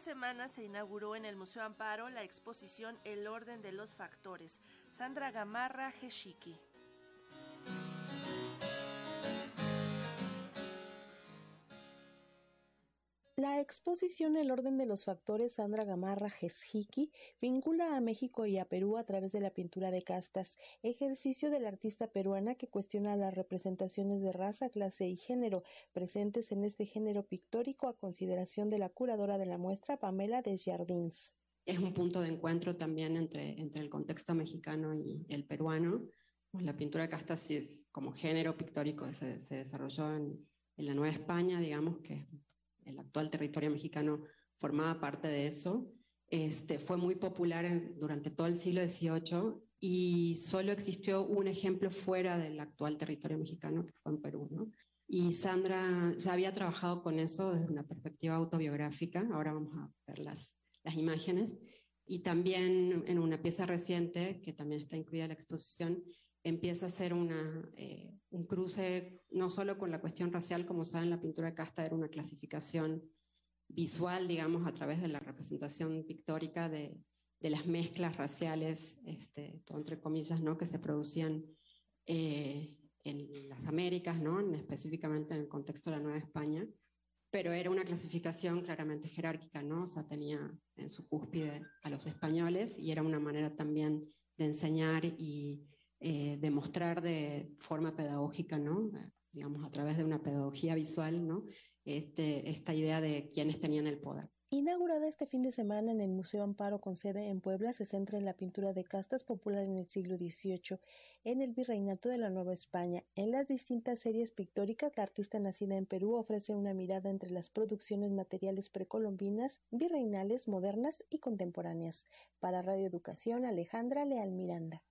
semana se inauguró en el Museo Amparo la exposición El orden de los factores. Sandra Gamarra Heshiki. Exposición El orden de los factores Sandra Gamarra Jeshiki vincula a México y a Perú a través de la pintura de castas, ejercicio de la artista peruana que cuestiona las representaciones de raza, clase y género presentes en este género pictórico a consideración de la curadora de la muestra Pamela Desjardins. Es un punto de encuentro también entre, entre el contexto mexicano y el peruano. La pintura de castas como género pictórico se, desarrolló en, en la Nueva España, digamos, que el actual territorio mexicano formaba parte de eso. Este, fue muy popular durante todo el siglo XVIII y solo existió un ejemplo fuera del actual territorio mexicano, que fue en Perú. Y Sandra ya había trabajado con eso desde una perspectiva autobiográfica, ahora vamos a ver las, las imágenes, y también en una pieza reciente, que también está incluida en la exposición, empieza a hacer una, eh, un cruce no solo con la cuestión racial, como saben, la pintura casta era una clasificación visual, digamos, a través de la representación pictórica de, de las mezclas raciales, este, entre comillas, ¿no? que se producían eh, en las Américas, ¿no? específicamente en el contexto de la Nueva España, pero era una clasificación claramente jerárquica, ¿no? o sea, tenía en su cúspide a los españoles y era una manera también de enseñar y eh, demostrar de forma pedagógica, ¿no? digamos, a través de una pedagogía visual, ¿no? Este, esta idea de quiénes tenían el poder. Inaugurada este fin de semana en el Museo Amparo con sede en Puebla, se centra en la pintura de castas popular en el siglo XVIII, en el virreinato de la Nueva España. En las distintas series pictóricas, la artista nacida en Perú ofrece una mirada entre las producciones materiales precolombinas, virreinales, modernas y contemporáneas. Para Radio Educación, Alejandra Leal Miranda.